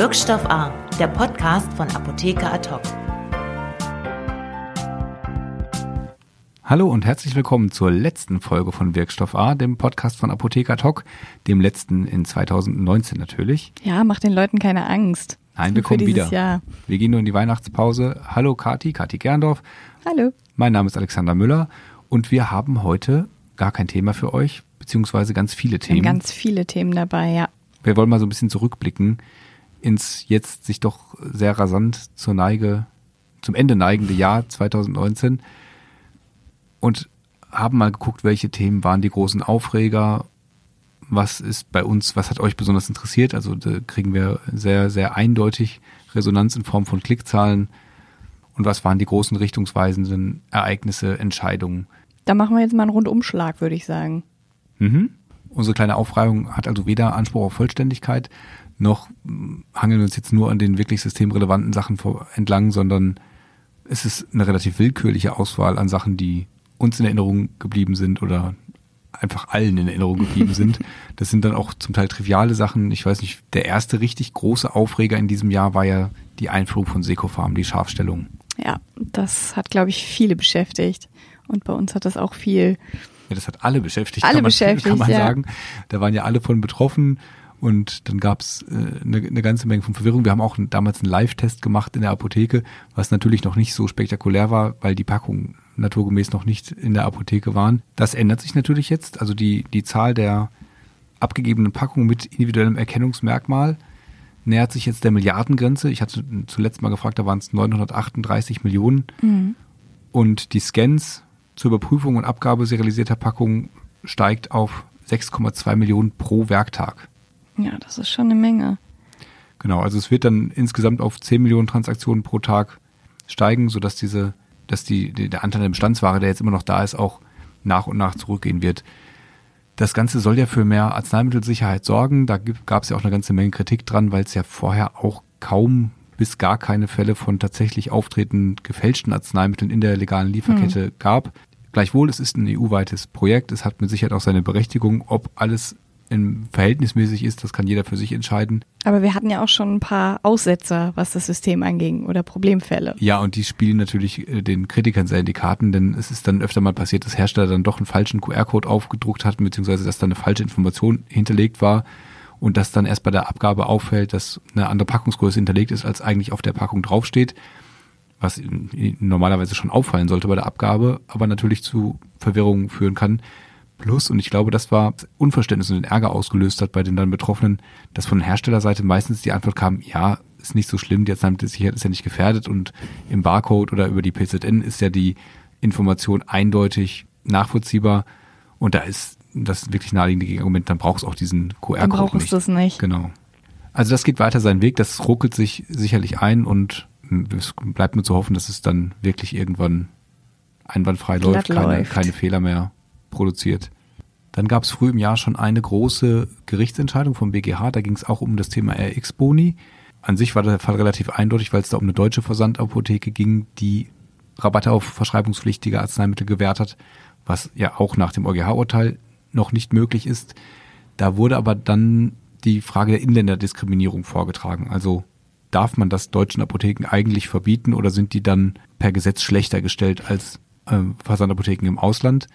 Wirkstoff A, der Podcast von Apotheker Ad Hallo und herzlich willkommen zur letzten Folge von Wirkstoff A, dem Podcast von Apotheker Talk, dem letzten in 2019 natürlich. Ja, mach den Leuten keine Angst. Nein, wir kommen wieder. Jahr. Wir gehen nur in die Weihnachtspause. Hallo Kati, Kati Gerndorf. Hallo. Mein Name ist Alexander Müller und wir haben heute gar kein Thema für euch, beziehungsweise ganz viele Themen. Ganz viele Themen dabei, ja. Wir wollen mal so ein bisschen zurückblicken ins jetzt sich doch sehr rasant zur Neige, zum Ende neigende Jahr 2019 und haben mal geguckt, welche Themen waren die großen Aufreger, was ist bei uns, was hat euch besonders interessiert. Also da kriegen wir sehr, sehr eindeutig Resonanz in Form von Klickzahlen und was waren die großen richtungsweisenden Ereignisse, Entscheidungen. Da machen wir jetzt mal einen Rundumschlag, würde ich sagen. Mhm. Unsere kleine Aufreihung hat also weder Anspruch auf Vollständigkeit, noch hangeln wir uns jetzt nur an den wirklich systemrelevanten Sachen entlang, sondern es ist eine relativ willkürliche Auswahl an Sachen, die uns in Erinnerung geblieben sind oder einfach allen in Erinnerung geblieben sind. Das sind dann auch zum Teil triviale Sachen. Ich weiß nicht, der erste richtig große Aufreger in diesem Jahr war ja die Einführung von Secofarm, die Scharfstellung. Ja, das hat, glaube ich, viele beschäftigt. Und bei uns hat das auch viel. Ja, das hat alle beschäftigt, alle kann man, beschäftigt, kann man ja. sagen. Da waren ja alle von betroffen. Und dann gab es äh, eine, eine ganze Menge von Verwirrung. Wir haben auch damals einen Live-Test gemacht in der Apotheke, was natürlich noch nicht so spektakulär war, weil die Packungen naturgemäß noch nicht in der Apotheke waren. Das ändert sich natürlich jetzt. Also die, die Zahl der abgegebenen Packungen mit individuellem Erkennungsmerkmal nähert sich jetzt der Milliardengrenze. Ich hatte zuletzt mal gefragt, da waren es 938 Millionen. Mhm. Und die Scans zur Überprüfung und Abgabe serialisierter Packungen steigt auf 6,2 Millionen pro Werktag. Ja, das ist schon eine Menge. Genau, also es wird dann insgesamt auf 10 Millionen Transaktionen pro Tag steigen, sodass diese, dass die, der Anteil der Bestandsware, der jetzt immer noch da ist, auch nach und nach zurückgehen wird. Das Ganze soll ja für mehr Arzneimittelsicherheit sorgen. Da gab es ja auch eine ganze Menge Kritik dran, weil es ja vorher auch kaum bis gar keine Fälle von tatsächlich auftretenden gefälschten Arzneimitteln in der legalen Lieferkette hm. gab. Gleichwohl, es ist ein EU-weites Projekt. Es hat mit Sicherheit auch seine Berechtigung. Ob alles verhältnismäßig ist, das kann jeder für sich entscheiden. Aber wir hatten ja auch schon ein paar Aussetzer, was das System anging oder Problemfälle. Ja, und die spielen natürlich äh, den Kritikern sehr in die Karten, denn es ist dann öfter mal passiert, dass Hersteller dann doch einen falschen QR-Code aufgedruckt hatten, beziehungsweise dass da eine falsche Information hinterlegt war und dass dann erst bei der Abgabe auffällt, dass eine andere Packungsgröße hinterlegt ist, als eigentlich auf der Packung draufsteht, was normalerweise schon auffallen sollte bei der Abgabe, aber natürlich zu Verwirrungen führen kann. Plus, und ich glaube, das war Unverständnis und den Ärger ausgelöst hat bei den dann Betroffenen, dass von Herstellerseite meistens die Antwort kam, ja, ist nicht so schlimm, die Arzneimittelsicherheit ist ja nicht gefährdet und im Barcode oder über die PZN ist ja die Information eindeutig nachvollziehbar und da ist das wirklich naheliegende Argument, dann brauchst du auch diesen QR-Code nicht. Dann brauchst du es nicht. Genau. Also das geht weiter seinen Weg, das ruckelt sich sicherlich ein und es bleibt nur zu hoffen, dass es dann wirklich irgendwann einwandfrei läuft, keine, läuft. keine Fehler mehr produziert. Dann gab es früh im Jahr schon eine große Gerichtsentscheidung vom BGH. Da ging es auch um das Thema RX-Boni. An sich war der Fall relativ eindeutig, weil es da um eine deutsche Versandapotheke ging, die Rabatte auf verschreibungspflichtige Arzneimittel gewährt hat, was ja auch nach dem EuGH-Urteil noch nicht möglich ist. Da wurde aber dann die Frage der Inländerdiskriminierung vorgetragen. Also darf man das deutschen Apotheken eigentlich verbieten oder sind die dann per Gesetz schlechter gestellt als äh, Versandapotheken im Ausland?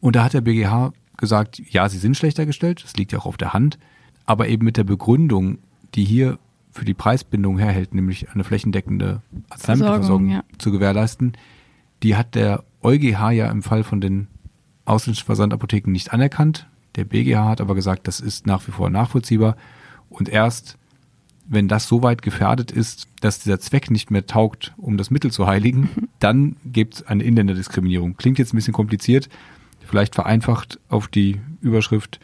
Und da hat der BGH gesagt, ja, sie sind schlechter gestellt, das liegt ja auch auf der Hand, aber eben mit der Begründung, die hier für die Preisbindung herhält, nämlich eine flächendeckende Arzneimittelversorgung ja. zu gewährleisten, die hat der EuGH ja im Fall von den ausländischen Versandapotheken nicht anerkannt. Der BGH hat aber gesagt, das ist nach wie vor nachvollziehbar. Und erst wenn das so weit gefährdet ist, dass dieser Zweck nicht mehr taugt, um das Mittel zu heiligen, dann gibt es eine Inländerdiskriminierung. Klingt jetzt ein bisschen kompliziert, Vielleicht vereinfacht auf die Überschrift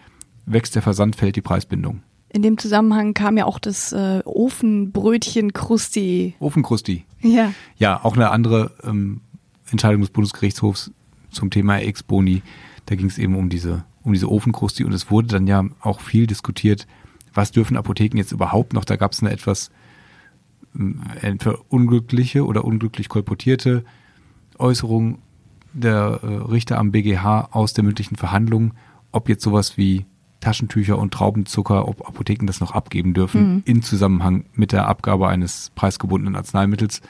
wächst der Versand, fällt die Preisbindung. In dem Zusammenhang kam ja auch das äh, Ofenbrötchen Krusti. Ofenkrusti. Ja. Ja, auch eine andere ähm, Entscheidung des Bundesgerichtshofs zum Thema Ex-Boni. Da ging es eben um diese, um diese Ofenkrusti und es wurde dann ja auch viel diskutiert, was dürfen Apotheken jetzt überhaupt noch? Da gab es eine etwas ähm, entweder unglückliche oder unglücklich kolportierte Äußerung der äh, Richter am BGH aus der mündlichen Verhandlung, ob jetzt sowas wie Taschentücher und Traubenzucker, ob Apotheken das noch abgeben dürfen, mhm. in Zusammenhang mit der Abgabe eines preisgebundenen Arzneimittels.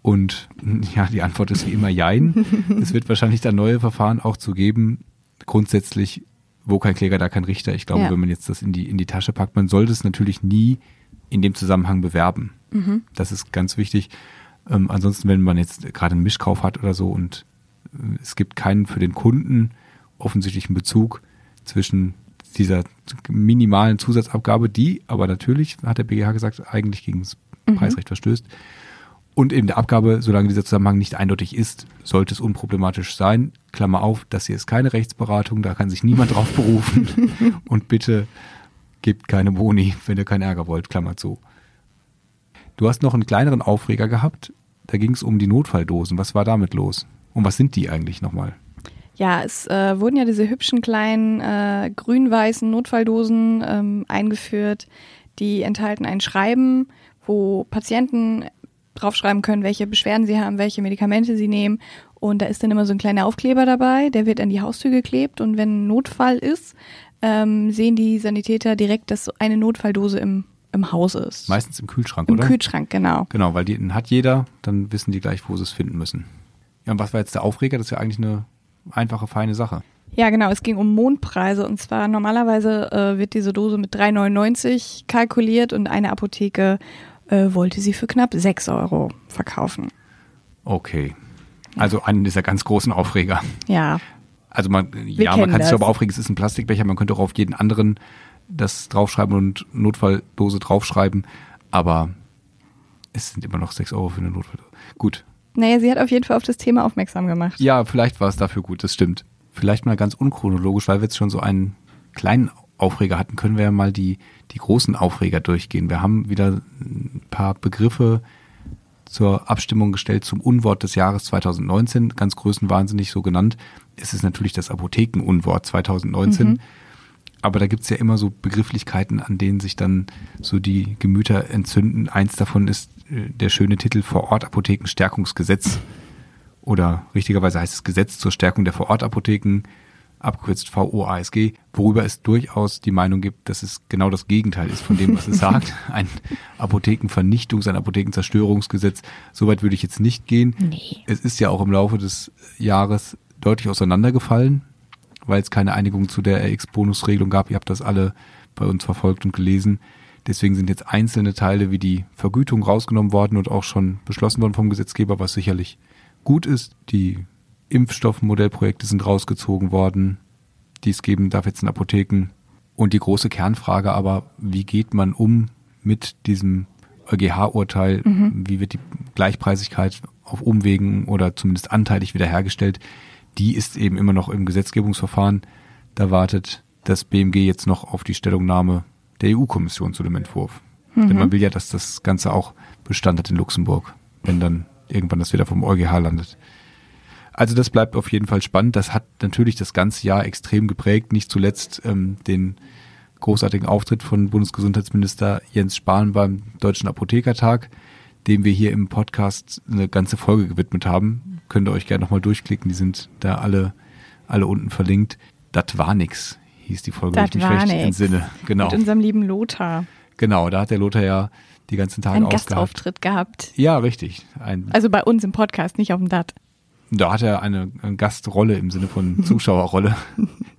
Und ja, die Antwort ist wie immer Jein. es wird wahrscheinlich da neue Verfahren auch zu geben. Grundsätzlich, wo kein Kläger, da kein Richter. Ich glaube, ja. wenn man jetzt das in die, in die Tasche packt, man sollte es natürlich nie in dem Zusammenhang bewerben. Mhm. Das ist ganz wichtig. Ähm, ansonsten, wenn man jetzt gerade einen Mischkauf hat oder so und äh, es gibt keinen für den Kunden offensichtlichen Bezug zwischen dieser minimalen Zusatzabgabe, die aber natürlich, hat der BGH gesagt, eigentlich gegen das mhm. Preisrecht verstößt. Und eben der Abgabe, solange dieser Zusammenhang nicht eindeutig ist, sollte es unproblematisch sein. Klammer auf, das hier ist keine Rechtsberatung, da kann sich niemand drauf berufen. Und bitte gebt keine Boni, wenn ihr keinen Ärger wollt, Klammer zu. Du hast noch einen kleineren Aufreger gehabt, da ging es um die Notfalldosen. Was war damit los? Und was sind die eigentlich nochmal? Ja, es äh, wurden ja diese hübschen kleinen äh, grün-weißen Notfalldosen ähm, eingeführt, die enthalten ein Schreiben, wo Patienten draufschreiben können, welche Beschwerden sie haben, welche Medikamente sie nehmen. Und da ist dann immer so ein kleiner Aufkleber dabei, der wird an die Haustür geklebt. Und wenn ein Notfall ist, ähm, sehen die Sanitäter direkt, dass eine Notfalldose im, im Haus ist. Meistens im Kühlschrank, Im oder? Im Kühlschrank, genau. Genau, weil die hat jeder, dann wissen die gleich, wo sie es finden müssen. Ja, und was war jetzt der Aufreger? Das ist ja eigentlich eine einfache, feine Sache. Ja, genau. Es ging um Mondpreise. Und zwar normalerweise äh, wird diese Dose mit 3,99 kalkuliert und eine Apotheke äh, wollte sie für knapp 6 Euro verkaufen. Okay. Also einen dieser ganz großen Aufreger. Ja. Also man, ja, man kann sich aber aufregen, es ist ein Plastikbecher, man könnte auch auf jeden anderen das draufschreiben und Notfalldose draufschreiben, aber es sind immer noch 6 Euro für eine Notfalldose. Gut, naja, sie hat auf jeden Fall auf das Thema aufmerksam gemacht. Ja, vielleicht war es dafür gut, das stimmt. Vielleicht mal ganz unchronologisch, weil wir jetzt schon so einen kleinen Aufreger hatten, können wir ja mal die, die großen Aufreger durchgehen. Wir haben wieder ein paar Begriffe zur Abstimmung gestellt zum Unwort des Jahres 2019, ganz größenwahnsinnig so genannt. Es ist natürlich das Apothekenunwort 2019. Mhm. Aber da gibt's ja immer so Begrifflichkeiten, an denen sich dann so die Gemüter entzünden. Eins davon ist äh, der schöne Titel Vorortapothekenstärkungsgesetz. Oder richtigerweise heißt es Gesetz zur Stärkung der Vorortapotheken, abgekürzt VOASG, worüber es durchaus die Meinung gibt, dass es genau das Gegenteil ist von dem, was es sagt. Ein Apothekenvernichtungs-, ein Apothekenzerstörungsgesetz. Soweit würde ich jetzt nicht gehen. Nee. Es ist ja auch im Laufe des Jahres deutlich auseinandergefallen weil es keine Einigung zu der RX-Bonusregelung gab. Ihr habt das alle bei uns verfolgt und gelesen. Deswegen sind jetzt einzelne Teile wie die Vergütung rausgenommen worden und auch schon beschlossen worden vom Gesetzgeber, was sicherlich gut ist. Die Impfstoffmodellprojekte sind rausgezogen worden, die es geben darf jetzt in Apotheken. Und die große Kernfrage aber, wie geht man um mit diesem EuGH-Urteil? Mhm. Wie wird die Gleichpreisigkeit auf Umwegen oder zumindest anteilig wiederhergestellt? die ist eben immer noch im Gesetzgebungsverfahren. Da wartet das BMG jetzt noch auf die Stellungnahme der EU-Kommission zu dem Entwurf. Mhm. Denn man will ja, dass das Ganze auch Bestand hat in Luxemburg, wenn dann irgendwann das wieder vom EuGH landet. Also das bleibt auf jeden Fall spannend. Das hat natürlich das ganze Jahr extrem geprägt, nicht zuletzt ähm, den großartigen Auftritt von Bundesgesundheitsminister Jens Spahn beim Deutschen Apothekertag, dem wir hier im Podcast eine ganze Folge gewidmet haben könnt ihr euch gerne nochmal durchklicken. Die sind da alle, alle unten verlinkt. Das war nix, hieß die Folge, das wenn ich mich recht entsinne. Genau. Mit unserem lieben Lothar. Genau, da hat der Lothar ja die ganzen Tage Einen Gastauftritt gehabt. Ja, richtig. Ein, also bei uns im Podcast, nicht auf dem DAT. Da hat er eine, Gastrolle im Sinne von Zuschauerrolle,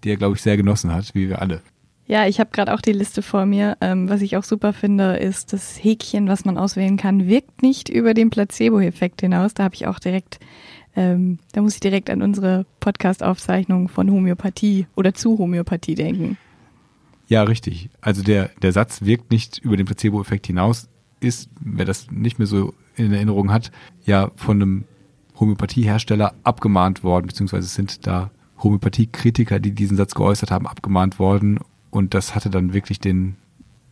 die er, glaube ich, sehr genossen hat, wie wir alle. Ja, ich habe gerade auch die Liste vor mir. Ähm, was ich auch super finde, ist das Häkchen, was man auswählen kann, wirkt nicht über den Placebo-Effekt hinaus. Da habe ich auch direkt, ähm, da muss ich direkt an unsere Podcast-Aufzeichnung von Homöopathie oder zu Homöopathie denken. Ja, richtig. Also der, der Satz wirkt nicht über den Placebo-Effekt hinaus, ist, wer das nicht mehr so in Erinnerung hat, ja von einem Homöopathiehersteller abgemahnt worden, beziehungsweise sind da Homöopathiekritiker, die diesen Satz geäußert haben, abgemahnt worden und das hatte dann wirklich den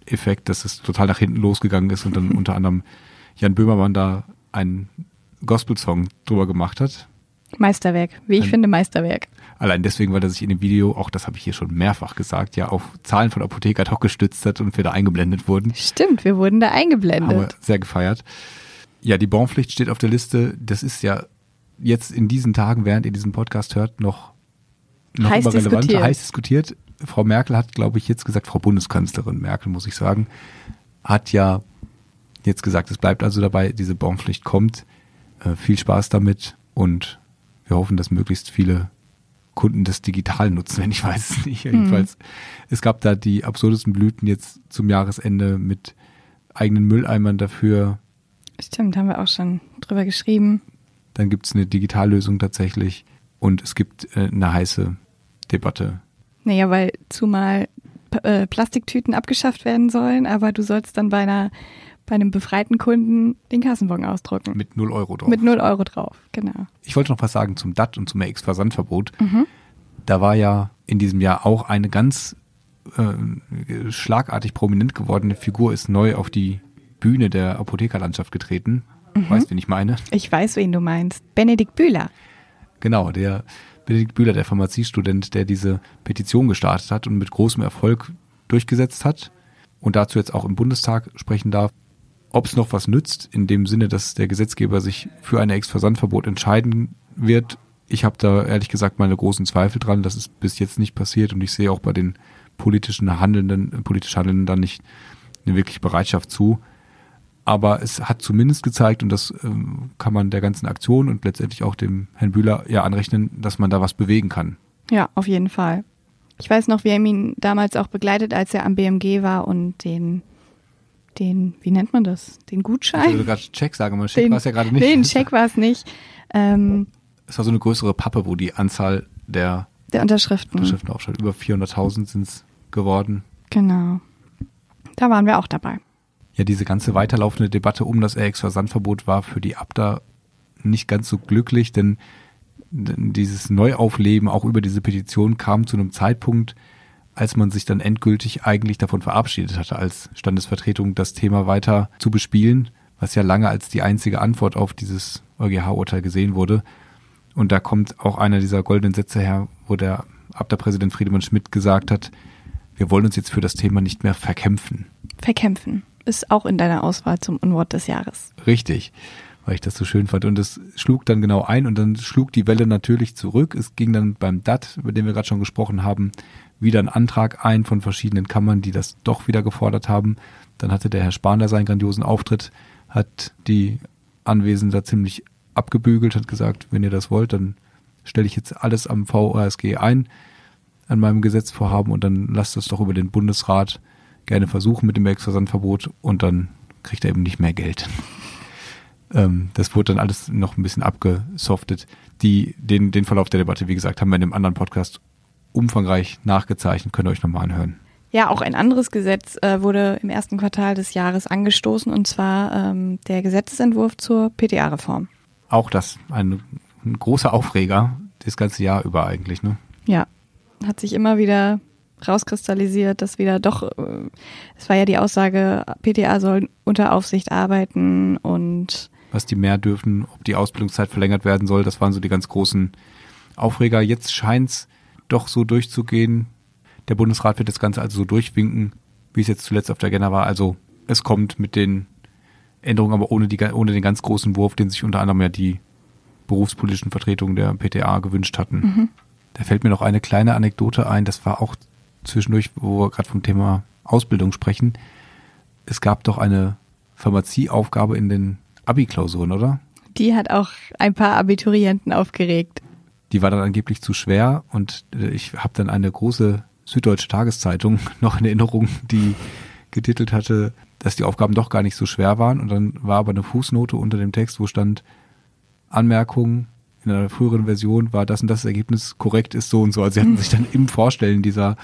Effekt, dass es total nach hinten losgegangen ist und dann unter anderem Jan Böhmermann da einen Gospel-Song drüber gemacht hat. Meisterwerk, wie ich Ein, finde, Meisterwerk. Allein deswegen, weil er sich in dem Video, auch das habe ich hier schon mehrfach gesagt, ja auf Zahlen von Apotheker doch gestützt hat und wir da eingeblendet wurden. Stimmt, wir wurden da eingeblendet. Haben wir sehr gefeiert. Ja, die Bonpflicht steht auf der Liste. Das ist ja jetzt in diesen Tagen, während ihr diesen Podcast hört, noch, noch heiß immer relevant, diskutiert. heiß diskutiert Frau Merkel hat, glaube ich, jetzt gesagt, Frau Bundeskanzlerin Merkel, muss ich sagen, hat ja jetzt gesagt, es bleibt also dabei, diese Bonpflicht kommt. Äh, viel Spaß damit und wir hoffen, dass möglichst viele Kunden das digital nutzen, wenn ich weiß es nicht. Jedenfalls, mhm. es gab da die absurdesten Blüten jetzt zum Jahresende mit eigenen Mülleimern dafür. Stimmt, haben wir auch schon drüber geschrieben. Dann gibt es eine Digitallösung tatsächlich und es gibt äh, eine heiße Debatte. Naja, weil zumal äh, Plastiktüten abgeschafft werden sollen, aber du sollst dann bei einer bei einem befreiten Kunden den Kassenbon ausdrucken. Mit 0 Euro drauf. Mit 0 Euro drauf, genau. Ich wollte noch was sagen zum DAT und zum Ex-Versandverbot. Mhm. Da war ja in diesem Jahr auch eine ganz äh, schlagartig prominent gewordene Figur ist neu auf die Bühne der Apothekerlandschaft getreten. Mhm. Weißt, wen ich meine? Ich weiß, wen du meinst. Benedikt Bühler. Genau, der Benedikt Bühler, der Pharmaziestudent, der diese Petition gestartet hat und mit großem Erfolg durchgesetzt hat und dazu jetzt auch im Bundestag sprechen darf. Ob es noch was nützt, in dem Sinne, dass der Gesetzgeber sich für ein Ex-Versandverbot entscheiden wird, ich habe da ehrlich gesagt meine großen Zweifel dran. Das ist bis jetzt nicht passiert und ich sehe auch bei den politischen Handelnden, politisch Handelnden dann nicht eine wirkliche Bereitschaft zu. Aber es hat zumindest gezeigt, und das ähm, kann man der ganzen Aktion und letztendlich auch dem Herrn Bühler ja anrechnen, dass man da was bewegen kann. Ja, auf jeden Fall. Ich weiß noch, wir haben ihn damals auch begleitet, als er am BMG war und den, den, wie nennt man das? Den Gutschein? Ich würde gerade Check sagen, aber Check war es ja gerade nicht. Den Check war es nicht. Ähm, es war so eine größere Pappe, wo die Anzahl der, der Unterschriften, Unterschriften aufsteht. Über 400.000 sind es geworden. Genau. Da waren wir auch dabei. Ja, diese ganze weiterlaufende Debatte um das RX-Versandverbot war für die Abda nicht ganz so glücklich, denn dieses Neuaufleben auch über diese Petition kam zu einem Zeitpunkt, als man sich dann endgültig eigentlich davon verabschiedet hatte, als Standesvertretung das Thema weiter zu bespielen, was ja lange als die einzige Antwort auf dieses EuGH-Urteil gesehen wurde. Und da kommt auch einer dieser goldenen Sätze her, wo der Abda-Präsident Friedemann Schmidt gesagt hat, wir wollen uns jetzt für das Thema nicht mehr verkämpfen. Verkämpfen ist auch in deiner Auswahl zum Unwort des Jahres. Richtig, weil ich das so schön fand. Und es schlug dann genau ein und dann schlug die Welle natürlich zurück. Es ging dann beim DAT, über den wir gerade schon gesprochen haben, wieder ein Antrag ein von verschiedenen Kammern, die das doch wieder gefordert haben. Dann hatte der Herr Spahn seinen grandiosen Auftritt, hat die Anwesenden da ziemlich abgebügelt, hat gesagt, wenn ihr das wollt, dann stelle ich jetzt alles am VORSG ein, an meinem Gesetzvorhaben und dann lasst es doch über den Bundesrat gerne versuchen mit dem Werksversandverbot und dann kriegt er eben nicht mehr Geld. ähm, das wurde dann alles noch ein bisschen abgesoftet. Die, den, den Verlauf der Debatte, wie gesagt, haben wir in einem anderen Podcast umfangreich nachgezeichnet, könnt ihr euch nochmal anhören. Ja, auch ein anderes Gesetz äh, wurde im ersten Quartal des Jahres angestoßen, und zwar ähm, der Gesetzesentwurf zur PTA-Reform. Auch das, ein, ein großer Aufreger, das ganze Jahr über eigentlich, ne? Ja, hat sich immer wieder rauskristallisiert, dass wieder doch, äh, es war ja die Aussage, PTA soll unter Aufsicht arbeiten und was die mehr dürfen, ob die Ausbildungszeit verlängert werden soll, das waren so die ganz großen Aufreger. Jetzt scheint es doch so durchzugehen. Der Bundesrat wird das Ganze also so durchwinken, wie es jetzt zuletzt auf der Agenda war. Also es kommt mit den Änderungen, aber ohne, die, ohne den ganz großen Wurf, den sich unter anderem ja die berufspolitischen Vertretungen der PTA gewünscht hatten. Mhm. Da fällt mir noch eine kleine Anekdote ein, das war auch zwischendurch, wo wir gerade vom Thema Ausbildung sprechen. Es gab doch eine Pharmazieaufgabe in den Abi-Klausuren, oder? Die hat auch ein paar Abiturienten aufgeregt. Die war dann angeblich zu schwer und äh, ich habe dann eine große süddeutsche Tageszeitung noch in Erinnerung, die getitelt hatte, dass die Aufgaben doch gar nicht so schwer waren und dann war aber eine Fußnote unter dem Text, wo stand Anmerkung, in einer früheren Version war das und das Ergebnis korrekt ist so und so. Also sie hatten sich dann im Vorstellen dieser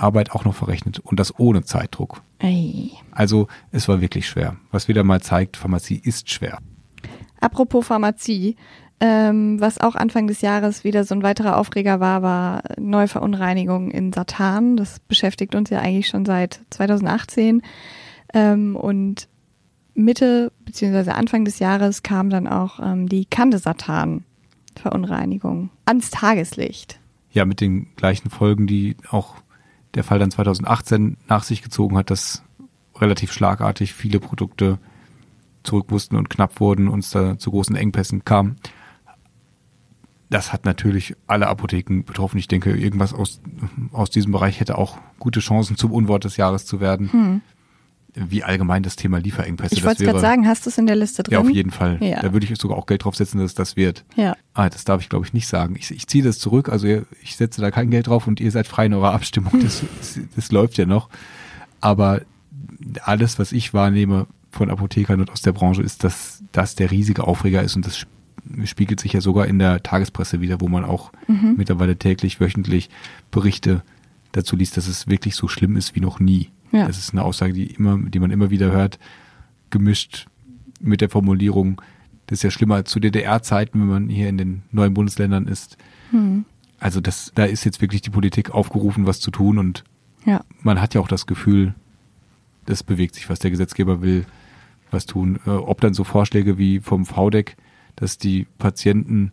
Arbeit auch noch verrechnet und das ohne Zeitdruck. Ei. Also es war wirklich schwer. Was wieder mal zeigt, Pharmazie ist schwer. Apropos Pharmazie, ähm, was auch Anfang des Jahres wieder so ein weiterer Aufreger war, war Neuverunreinigung in Satan. Das beschäftigt uns ja eigentlich schon seit 2018. Ähm, und Mitte bzw. Anfang des Jahres kam dann auch ähm, die Kandesatan-Verunreinigung ans Tageslicht. Ja, mit den gleichen Folgen, die auch der Fall dann 2018 nach sich gezogen hat, dass relativ schlagartig viele Produkte zurück mussten und knapp wurden, uns da zu großen Engpässen kam. das hat natürlich alle Apotheken betroffen. Ich denke, irgendwas aus, aus diesem Bereich hätte auch gute Chancen, zum Unwort des Jahres zu werden. Hm. Wie allgemein das Thema Lieferengpässe. Ich wollte gerade sagen, hast du es in der Liste drin? Ja, auf jeden Fall. Ja. Da würde ich sogar auch Geld drauf setzen, dass es das wird. Ja. Ah, das darf ich, glaube ich, nicht sagen. Ich, ich ziehe das zurück. Also ich setze da kein Geld drauf und ihr seid frei in eurer Abstimmung. Das, das läuft ja noch. Aber alles, was ich wahrnehme von Apothekern und aus der Branche, ist, dass das der riesige Aufreger ist und das spiegelt sich ja sogar in der Tagespresse wieder, wo man auch mhm. mittlerweile täglich, wöchentlich Berichte dazu liest, dass es wirklich so schlimm ist wie noch nie. Ja. Das ist eine Aussage, die immer, die man immer wieder hört, gemischt mit der Formulierung, das ist ja schlimmer als zu DDR-Zeiten, wenn man hier in den neuen Bundesländern ist. Mhm. Also das, da ist jetzt wirklich die Politik aufgerufen, was zu tun und ja. man hat ja auch das Gefühl, das bewegt sich, was der Gesetzgeber will, was tun. Äh, ob dann so Vorschläge wie vom VDEC, dass die Patienten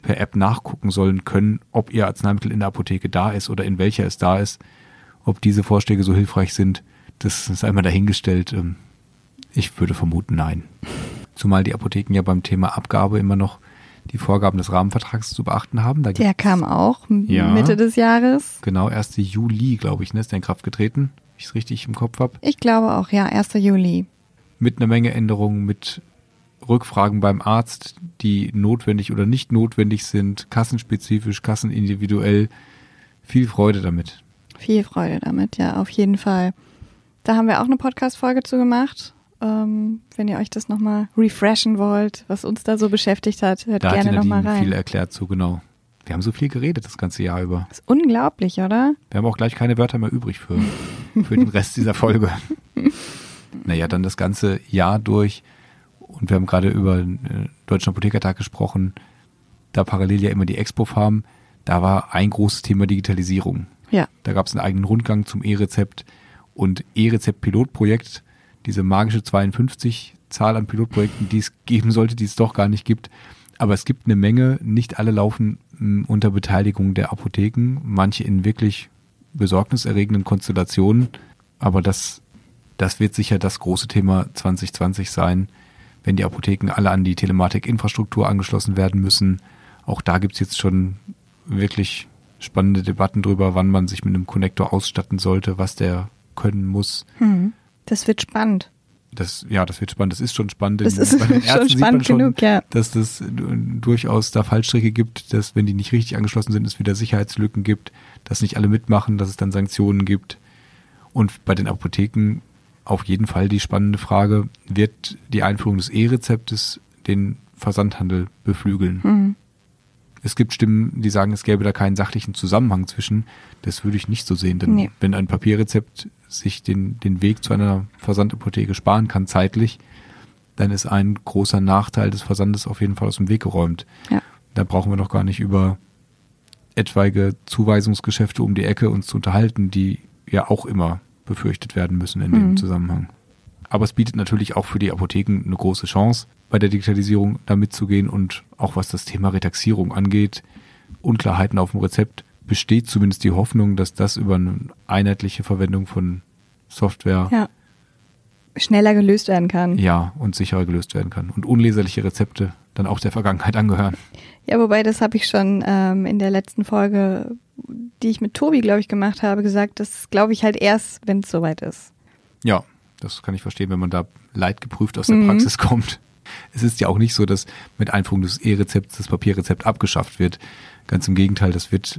per App nachgucken sollen können, ob ihr Arzneimittel in der Apotheke da ist oder in welcher es da ist. Ob diese Vorschläge so hilfreich sind, das ist einmal dahingestellt. Ähm, ich würde vermuten, nein. Zumal die Apotheken ja beim Thema Abgabe immer noch die Vorgaben des Rahmenvertrags zu beachten haben. Da der kam auch ja, Mitte des Jahres. Genau, 1. Juli, glaube ich, ne, ist der in Kraft getreten, wenn ich es richtig im Kopf habe. Ich glaube auch, ja, 1. Juli. Mit einer Menge Änderungen, mit Rückfragen beim Arzt, die notwendig oder nicht notwendig sind, kassenspezifisch, kassenindividuell. Viel Freude damit. Viel Freude damit, ja, auf jeden Fall. Da haben wir auch eine Podcast-Folge zu gemacht. Ähm, wenn ihr euch das nochmal refreshen wollt, was uns da so beschäftigt hat, hört da gerne nochmal rein. viel erklärt zu, genau. Wir haben so viel geredet das ganze Jahr über. Das ist unglaublich, oder? Wir haben auch gleich keine Wörter mehr übrig für, für den Rest dieser Folge. naja, dann das ganze Jahr durch und wir haben gerade über den äh, Deutschen Apothekertag gesprochen, da parallel ja immer die Expo-Farm, da war ein großes Thema Digitalisierung. Ja. Da gab es einen eigenen Rundgang zum E-Rezept und E-Rezept-Pilotprojekt, diese magische 52 Zahl an Pilotprojekten, die es geben sollte, die es doch gar nicht gibt. Aber es gibt eine Menge, nicht alle laufen hm, unter Beteiligung der Apotheken, manche in wirklich besorgniserregenden Konstellationen. Aber das, das wird sicher das große Thema 2020 sein, wenn die Apotheken alle an die Telematik-Infrastruktur angeschlossen werden müssen. Auch da gibt's jetzt schon wirklich spannende Debatten drüber, wann man sich mit einem Connector ausstatten sollte, was der können muss. Hm. Das wird spannend. Das, ja, das wird spannend. Das ist schon spannend. Das ist schon spannend schon, genug, ja. Dass das durchaus da Fallstricke gibt, dass wenn die nicht richtig angeschlossen sind, es wieder Sicherheitslücken gibt, dass nicht alle mitmachen, dass es dann Sanktionen gibt. Und bei den Apotheken auf jeden Fall die spannende Frage, wird die Einführung des E-Rezeptes den Versandhandel beflügeln? Mhm. Es gibt Stimmen, die sagen, es gäbe da keinen sachlichen Zusammenhang zwischen. Das würde ich nicht so sehen, denn nee. wenn ein Papierrezept sich den, den Weg zu einer Versandapotheke sparen kann zeitlich, dann ist ein großer Nachteil des Versandes auf jeden Fall aus dem Weg geräumt. Ja. Da brauchen wir noch gar nicht über etwaige Zuweisungsgeschäfte um die Ecke uns zu unterhalten, die ja auch immer befürchtet werden müssen in mhm. dem Zusammenhang. Aber es bietet natürlich auch für die Apotheken eine große Chance, bei der Digitalisierung da mitzugehen und auch was das Thema Retaxierung angeht, Unklarheiten auf dem Rezept, besteht zumindest die Hoffnung, dass das über eine einheitliche Verwendung von Software ja. schneller gelöst werden kann. Ja, und sicherer gelöst werden kann. Und unleserliche Rezepte dann auch der Vergangenheit angehören. Ja, wobei das habe ich schon ähm, in der letzten Folge die ich mit Tobi, glaube ich, gemacht habe, gesagt, das glaube ich halt erst, wenn es soweit ist. Ja, das kann ich verstehen, wenn man da leidgeprüft aus der mhm. Praxis kommt. Es ist ja auch nicht so, dass mit Einführung des E-Rezepts das Papierrezept abgeschafft wird. Ganz im Gegenteil, das wird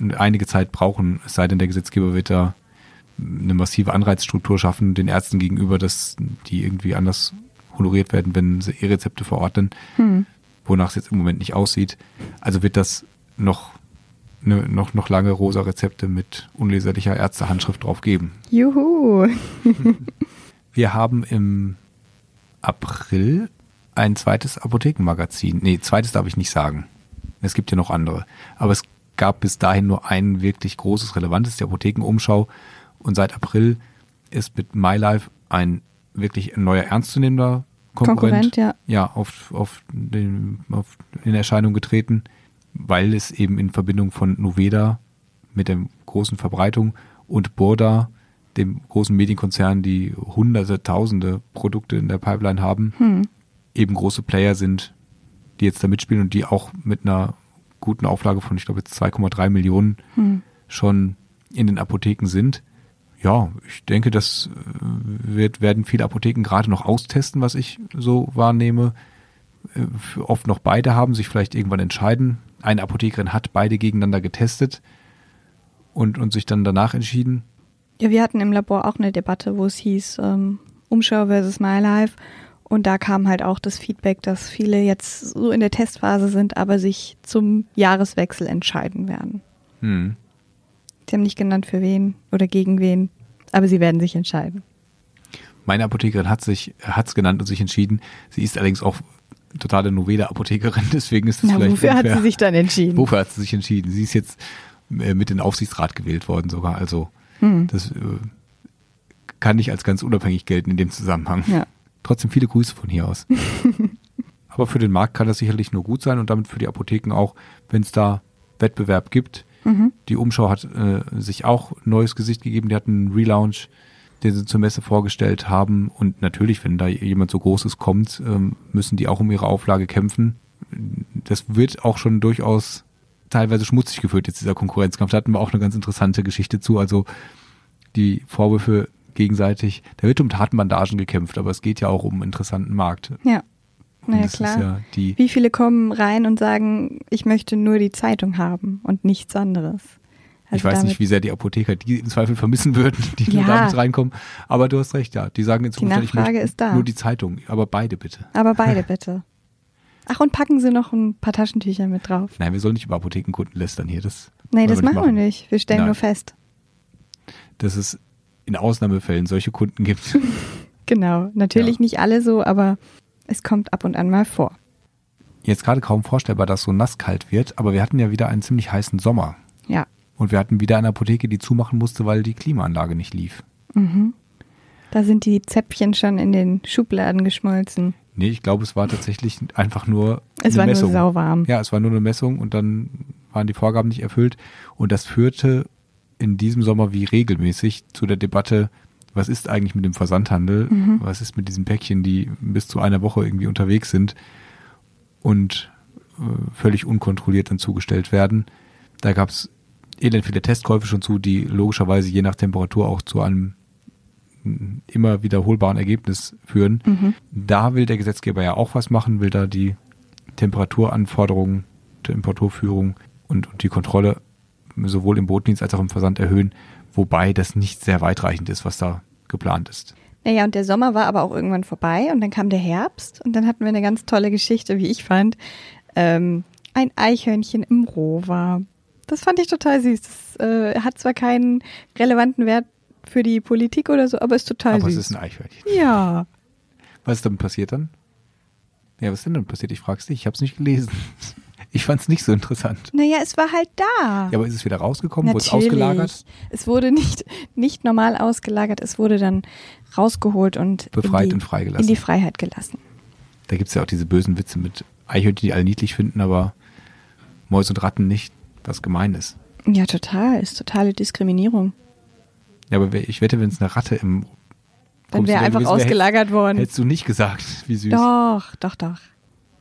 äh, einige Zeit brauchen, es sei denn, der Gesetzgeber wird da eine massive Anreizstruktur schaffen, den Ärzten gegenüber, dass die irgendwie anders honoriert werden, wenn sie E-Rezepte verordnen, hm. wonach es jetzt im Moment nicht aussieht. Also wird das noch ne, noch, noch lange rosa Rezepte mit unleserlicher Ärztehandschrift drauf geben. Juhu! Wir haben im April ein zweites Apothekenmagazin. Nee, zweites darf ich nicht sagen. Es gibt ja noch andere. Aber es gab bis dahin nur ein wirklich großes, relevantes, die Apothekenumschau. Und seit April ist mit MyLife ein wirklich neuer, ernstzunehmender Konkurrent, Konkurrent ja. ja auf, auf, den, auf in Erscheinung getreten weil es eben in Verbindung von Noveda mit der großen Verbreitung und Burda, dem großen Medienkonzern, die hunderte, tausende Produkte in der Pipeline haben, hm. eben große Player sind, die jetzt da mitspielen und die auch mit einer guten Auflage von, ich glaube, jetzt 2,3 Millionen hm. schon in den Apotheken sind. Ja, ich denke, das äh, wird, werden viele Apotheken gerade noch austesten, was ich so wahrnehme. Äh, oft noch beide haben, sich vielleicht irgendwann entscheiden. Eine Apothekerin hat beide gegeneinander getestet und, und sich dann danach entschieden. Ja, wir hatten im Labor auch eine Debatte, wo es hieß, ähm, Umschau versus MyLife. Und da kam halt auch das Feedback, dass viele jetzt so in der Testphase sind, aber sich zum Jahreswechsel entscheiden werden. Hm. Sie haben nicht genannt, für wen oder gegen wen, aber sie werden sich entscheiden. Meine Apothekerin hat sich, hat's genannt und sich entschieden. Sie ist allerdings auch totale Noveda-Apothekerin, deswegen ist es vielleicht. Wofür unfair. hat sie sich dann entschieden? Wofür hat sie sich entschieden? Sie ist jetzt äh, mit in den Aufsichtsrat gewählt worden sogar. Also hm. das äh, kann nicht als ganz unabhängig gelten in dem Zusammenhang. Ja. Trotzdem viele Grüße von hier aus. Aber für den Markt kann das sicherlich nur gut sein und damit für die Apotheken auch, wenn es da Wettbewerb gibt. Mhm. Die Umschau hat äh, sich auch neues Gesicht gegeben. Die hatten einen Relaunch, den sie zur Messe vorgestellt haben. Und natürlich, wenn da jemand so Großes kommt, ähm, müssen die auch um ihre Auflage kämpfen. Das wird auch schon durchaus teilweise schmutzig geführt, jetzt dieser Konkurrenzkampf. Da hatten wir auch eine ganz interessante Geschichte zu. Also die Vorwürfe gegenseitig, da wird um Tatenbandagen gekämpft, aber es geht ja auch um einen interessanten Markt. Ja. Naja, klar. Ja Wie viele kommen rein und sagen, ich möchte nur die Zeitung haben und nichts anderes? Also ich weiß nicht, wie sehr die Apotheker die im Zweifel vermissen würden, die ja. nur damit reinkommen. Aber du hast recht, ja. Die sagen in Zukunft, die Nachfrage ist da. nur die Zeitung, aber beide bitte. Aber beide bitte. Ach, und packen Sie noch ein paar Taschentücher mit drauf. Nein, wir sollen nicht über Apothekenkunden lästern hier. Das Nein, das wir machen wir nicht. Wir stellen Nein. nur fest. Dass es in Ausnahmefällen solche Kunden gibt. genau, natürlich ja. nicht alle so, aber es kommt ab und an mal vor. Jetzt gerade kaum vorstellbar, dass so nasskalt wird, aber wir hatten ja wieder einen ziemlich heißen Sommer. Und wir hatten wieder eine Apotheke, die zumachen musste, weil die Klimaanlage nicht lief. Mhm. Da sind die Zäpfchen schon in den Schubladen geschmolzen. Nee, ich glaube, es war tatsächlich einfach nur es eine war Messung. nur sauwarm. Ja, es war nur eine Messung und dann waren die Vorgaben nicht erfüllt. Und das führte in diesem Sommer wie regelmäßig zu der Debatte, was ist eigentlich mit dem Versandhandel? Mhm. Was ist mit diesen Päckchen, die bis zu einer Woche irgendwie unterwegs sind und äh, völlig unkontrolliert dann zugestellt werden? Da gab es elend viele Testkäufe schon zu, die logischerweise je nach Temperatur auch zu einem immer wiederholbaren Ergebnis führen. Mhm. Da will der Gesetzgeber ja auch was machen, will da die Temperaturanforderungen, Temperaturführung und, und die Kontrolle sowohl im Bootdienst als auch im Versand erhöhen, wobei das nicht sehr weitreichend ist, was da geplant ist. Naja, und der Sommer war aber auch irgendwann vorbei und dann kam der Herbst und dann hatten wir eine ganz tolle Geschichte, wie ich fand. Ähm, ein Eichhörnchen im Rover. Das fand ich total süß. Das äh, hat zwar keinen relevanten Wert für die Politik oder so, aber ist total aber süß. Aber es ist ein Eichhörnchen. Ja. Was ist damit passiert dann? Ja, was ist denn dann passiert? Ich frag's dich, ich hab's nicht gelesen. Ich fand's nicht so interessant. Naja, es war halt da. Ja, aber ist es wieder rausgekommen? Wurde es ausgelagert? Es wurde nicht, nicht normal ausgelagert, es wurde dann rausgeholt und befreit die, und freigelassen. In die Freiheit gelassen. Da gibt's ja auch diese bösen Witze mit Eichhörnchen, die alle niedlich finden, aber Mäuse und Ratten nicht, was gemein ist. Ja, total. Ist totale Diskriminierung. Ja, aber ich wette, wenn es eine Ratte im dann wäre einfach ausgelagert hättest, worden. Hättest du nicht gesagt, wie süß. Doch, doch, doch.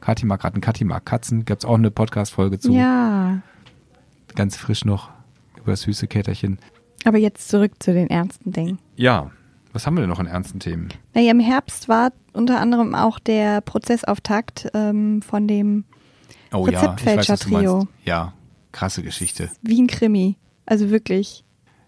Kathi mag Ratten, Kathi mag Katzen. Gab es auch eine Podcast-Folge zu. Ja. Ganz frisch noch über süße Käterchen. Aber jetzt zurück zu den ernsten Dingen. Ja. Was haben wir denn noch an ernsten Themen? Naja, im Herbst war unter anderem auch der Prozessauftakt ähm, von dem oh, Rezeptfälscher-Trio. Ja, ja, krasse Geschichte. Wie ein Krimi. Also wirklich.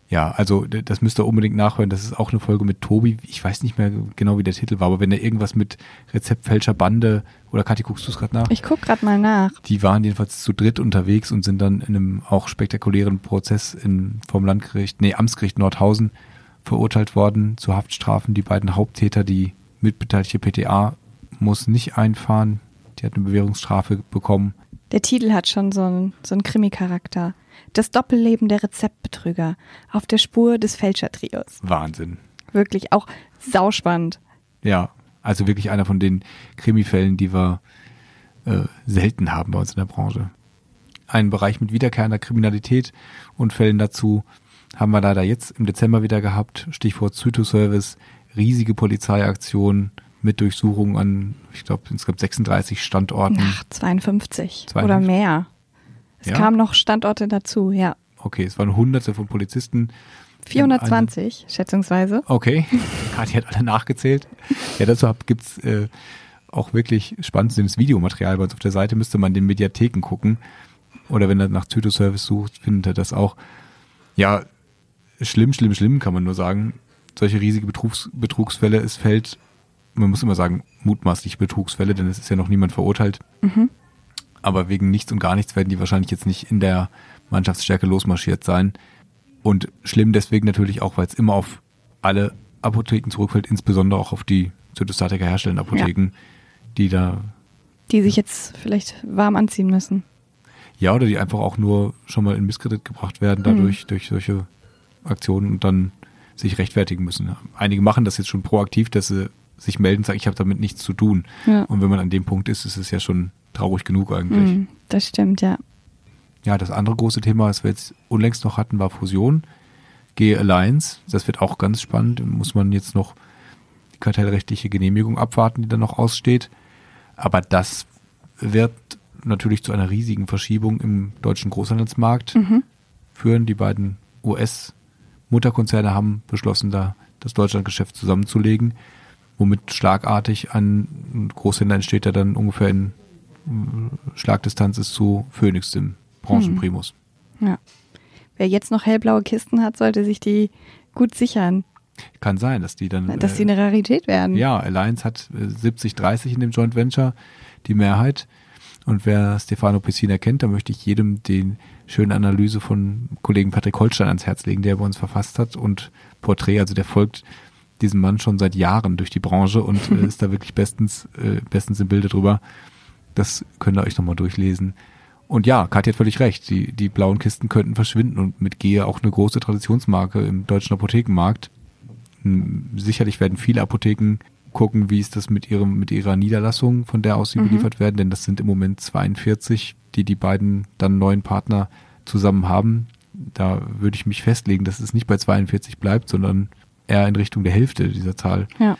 Ja, also das müsst ihr unbedingt nachhören. Das ist auch eine Folge mit Tobi. Ich weiß nicht mehr genau, wie der Titel war, aber wenn er irgendwas mit Rezeptfälscher Bande oder Kathi, guckst du es gerade nach? Ich guck gerade mal nach. Die waren jedenfalls zu dritt unterwegs und sind dann in einem auch spektakulären Prozess in, vom Landgericht, nee, Amtsgericht Nordhausen verurteilt worden zu Haftstrafen. Die beiden Haupttäter, die mitbeteiligte PTA, muss nicht einfahren. Die hat eine Bewährungsstrafe bekommen. Der Titel hat schon so einen, so einen Krimi-Charakter. Das Doppelleben der Rezeptbetrüger auf der Spur des Fälschertrios. Wahnsinn. Wirklich auch sauspannend. Ja, also wirklich einer von den Krimifällen, die wir äh, selten haben bei uns in der Branche. Ein Bereich mit wiederkehrender Kriminalität und Fällen dazu haben wir leider jetzt im Dezember wieder gehabt. Stichwort Zytoservice, riesige Polizeiaktionen mit Durchsuchungen an, ich glaube, insgesamt 36 Standorten. Ach, 52, 52. oder mehr. Es ja? kamen noch Standorte dazu, ja. Okay, es waren hunderte von Polizisten. 420, eine, schätzungsweise. Okay, Kathi hat alle nachgezählt. Ja, dazu gibt es äh, auch wirklich spannendes Videomaterial bei uns auf der Seite. Müsste man den Mediatheken gucken. Oder wenn er nach Zytoservice sucht, findet er das auch. Ja, schlimm, schlimm, schlimm kann man nur sagen. Solche riesige Betrugs Betrugsfälle, es fällt, man muss immer sagen, mutmaßlich Betrugsfälle, denn es ist ja noch niemand verurteilt. Mhm. Aber wegen nichts und gar nichts werden die wahrscheinlich jetzt nicht in der Mannschaftsstärke losmarschiert sein. Und schlimm deswegen natürlich auch, weil es immer auf alle Apotheken zurückfällt, insbesondere auch auf die Zytostatika herstellenden Apotheken, ja. die da. Die sich jetzt vielleicht warm anziehen müssen. Ja, oder die einfach auch nur schon mal in Misskredit gebracht werden, dadurch, mhm. durch solche Aktionen und dann sich rechtfertigen müssen. Einige machen das jetzt schon proaktiv, dass sie sich melden, sagen, ich habe damit nichts zu tun. Ja. Und wenn man an dem Punkt ist, ist es ja schon traurig genug eigentlich. Mhm, das stimmt, ja. Ja, das andere große Thema, was wir jetzt unlängst noch hatten, war Fusion. G Alliance. Das wird auch ganz spannend. Muss man jetzt noch die kartellrechtliche Genehmigung abwarten, die dann noch aussteht. Aber das wird natürlich zu einer riesigen Verschiebung im deutschen Großhandelsmarkt mhm. führen. Die beiden US-Mutterkonzerne haben beschlossen, da das Deutschlandgeschäft zusammenzulegen, womit schlagartig ein Großhändler entsteht, der dann ungefähr in äh, Schlagdistanz ist zu Phoenix, dem Branchenprimus. Mhm. Ja. Wer jetzt noch hellblaue Kisten hat, sollte sich die gut sichern. Kann sein, dass die dann. Dass die eine Rarität werden. Ja, Alliance hat 70-30 äh, in dem Joint Venture die Mehrheit. Und wer Stefano Pessina kennt, da möchte ich jedem den schönen Analyse von Kollegen Patrick Holstein ans Herz legen, der bei uns verfasst hat und Porträt, also der folgt diesem Mann schon seit Jahren durch die Branche und äh, ist da wirklich bestens, äh, bestens im Bilde drüber. Das könnt ihr euch nochmal durchlesen. Und ja, Katja hat völlig recht. Die, die blauen Kisten könnten verschwinden und mit Gehe auch eine große Traditionsmarke im deutschen Apothekenmarkt. Hm, sicherlich werden viele Apotheken gucken, wie ist das mit ihrem, mit ihrer Niederlassung, von der aus sie mhm. beliefert werden, denn das sind im Moment 42, die die beiden dann neuen Partner zusammen haben. Da würde ich mich festlegen, dass es nicht bei 42 bleibt, sondern eher in Richtung der Hälfte dieser Zahl ja.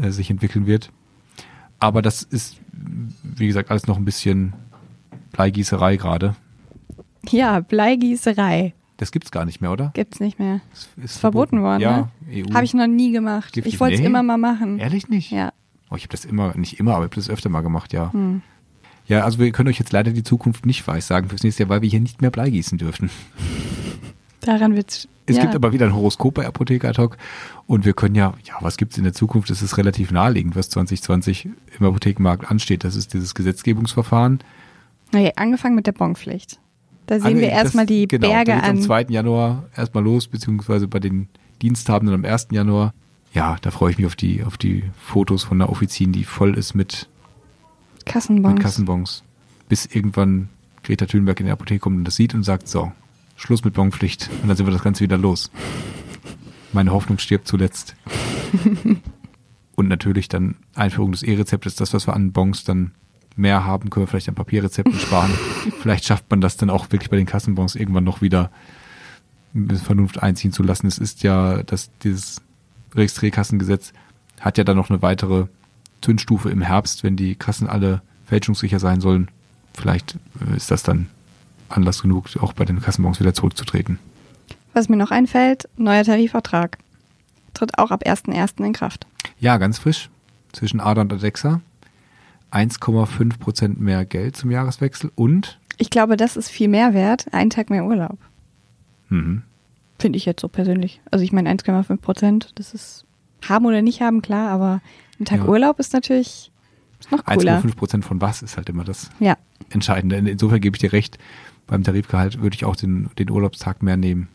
äh, sich entwickeln wird. Aber das ist, wie gesagt, alles noch ein bisschen Bleigießerei gerade. Ja, Bleigießerei. Das gibt's gar nicht mehr, oder? Gibt's nicht mehr. Ist, ist verboten, verboten, worden, ja, ne? EU. Habe ich noch nie gemacht. Gibt ich wollte es nee. immer mal machen. Ehrlich nicht? Ja. Oh, ich habe das immer, nicht immer, aber ich habe das öfter mal gemacht, ja. Hm. Ja, also wir können euch jetzt leider die Zukunft nicht weissagen fürs nächste Jahr, weil wir hier nicht mehr Blei gießen dürfen. Daran wird's. Es ja. gibt aber wieder ein Horoskop bei Apotheker Talk und wir können ja, ja, was gibt's in der Zukunft? Das ist relativ naheliegend, was 2020 im Apothekenmarkt ansteht. Das ist dieses Gesetzgebungsverfahren. Naja, angefangen mit der Bonpflicht. Da sehen wir erstmal die genau, Berge an. Am 2. Januar erstmal los, beziehungsweise bei den Diensthabenden am 1. Januar. Ja, da freue ich mich auf die, auf die Fotos von der Offizin, die voll ist mit Kassenbons. Mit Kassenbons. Bis irgendwann Greta Thunberg in die Apotheke kommt und das sieht und sagt, so, Schluss mit Bonpflicht. Und dann sind wir das Ganze wieder los. Meine Hoffnung stirbt zuletzt. und natürlich dann Einführung des E-Rezeptes, das, was wir an Bons dann mehr haben, können wir vielleicht an Papierrezepten sparen. vielleicht schafft man das dann auch wirklich bei den Kassenbons irgendwann noch wieder mit Vernunft einziehen zu lassen. Es ist ja, dass dieses Registrierkassengesetz hat ja dann noch eine weitere Zündstufe im Herbst, wenn die Kassen alle fälschungssicher sein sollen. Vielleicht äh, ist das dann Anlass genug, auch bei den Kassenbons wieder zurückzutreten. Was mir noch einfällt, neuer Tarifvertrag. Tritt auch ab 1.1. in Kraft. Ja, ganz frisch. Zwischen ADA und ADEXA. 1,5 Prozent mehr Geld zum Jahreswechsel und? Ich glaube, das ist viel mehr wert, einen Tag mehr Urlaub. Mhm. Finde ich jetzt so persönlich. Also ich meine 1,5 Prozent, das ist haben oder nicht haben, klar, aber ein Tag ja. Urlaub ist natürlich noch cooler. 1,5 Prozent von was ist halt immer das ja. Entscheidende. Insofern gebe ich dir recht, beim Tarifgehalt würde ich auch den, den Urlaubstag mehr nehmen.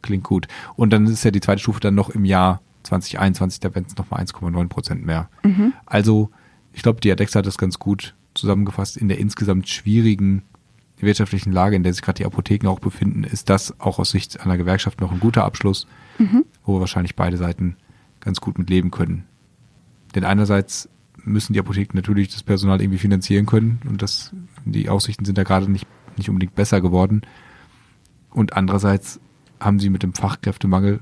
Klingt gut. Und dann ist ja die zweite Stufe dann noch im Jahr 2021, da wären es nochmal 1,9 Prozent mehr. Mhm. Also ich glaube, die Adexa hat das ganz gut zusammengefasst. In der insgesamt schwierigen wirtschaftlichen Lage, in der sich gerade die Apotheken auch befinden, ist das auch aus Sicht einer Gewerkschaft noch ein guter Abschluss, mhm. wo wahrscheinlich beide Seiten ganz gut mit leben können. Denn einerseits müssen die Apotheken natürlich das Personal irgendwie finanzieren können und das, die Aussichten sind da gerade nicht, nicht unbedingt besser geworden. Und andererseits haben sie mit dem Fachkräftemangel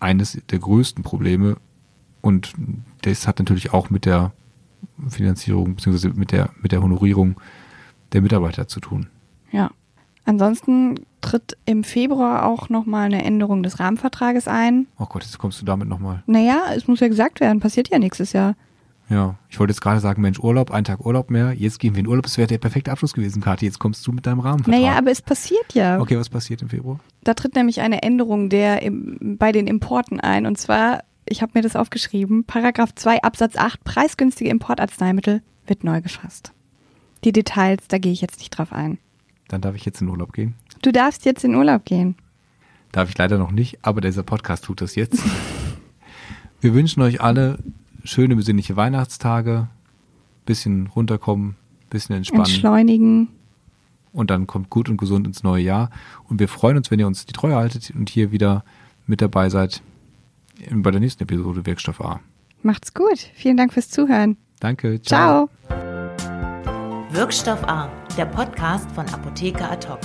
eines der größten Probleme und das hat natürlich auch mit der Finanzierung bzw. mit der, mit der Honorierung der Mitarbeiter zu tun. Ja. Ansonsten tritt im Februar auch nochmal eine Änderung des Rahmenvertrages ein. Oh Gott, jetzt kommst du damit nochmal. Naja, es muss ja gesagt werden, passiert ja nächstes Jahr. Ja, ich wollte jetzt gerade sagen, Mensch, Urlaub, ein Tag Urlaub mehr, jetzt gehen wir in Urlaub, das wäre der perfekte Abschluss gewesen, Kathi, jetzt kommst du mit deinem Rahmenvertrag. Naja, aber es passiert ja. Okay, was passiert im Februar? Da tritt nämlich eine Änderung der im, bei den Importen ein und zwar, ich habe mir das aufgeschrieben, Paragraph 2 Absatz 8, preisgünstige Importarzneimittel wird neu gefasst. Die Details, da gehe ich jetzt nicht drauf ein. Dann darf ich jetzt in Urlaub gehen. Du darfst jetzt in Urlaub gehen. Darf ich leider noch nicht, aber dieser Podcast tut das jetzt. Wir wünschen euch alle schöne, besinnliche Weihnachtstage, bisschen runterkommen, bisschen entspannen. Entschleunigen. Und dann kommt gut und gesund ins neue Jahr. Und wir freuen uns, wenn ihr uns die Treue haltet und hier wieder mit dabei seid bei der nächsten Episode Wirkstoff A. Macht's gut. Vielen Dank fürs Zuhören. Danke. Ciao. ciao. Wirkstoff A, der Podcast von Apotheker Ad hoc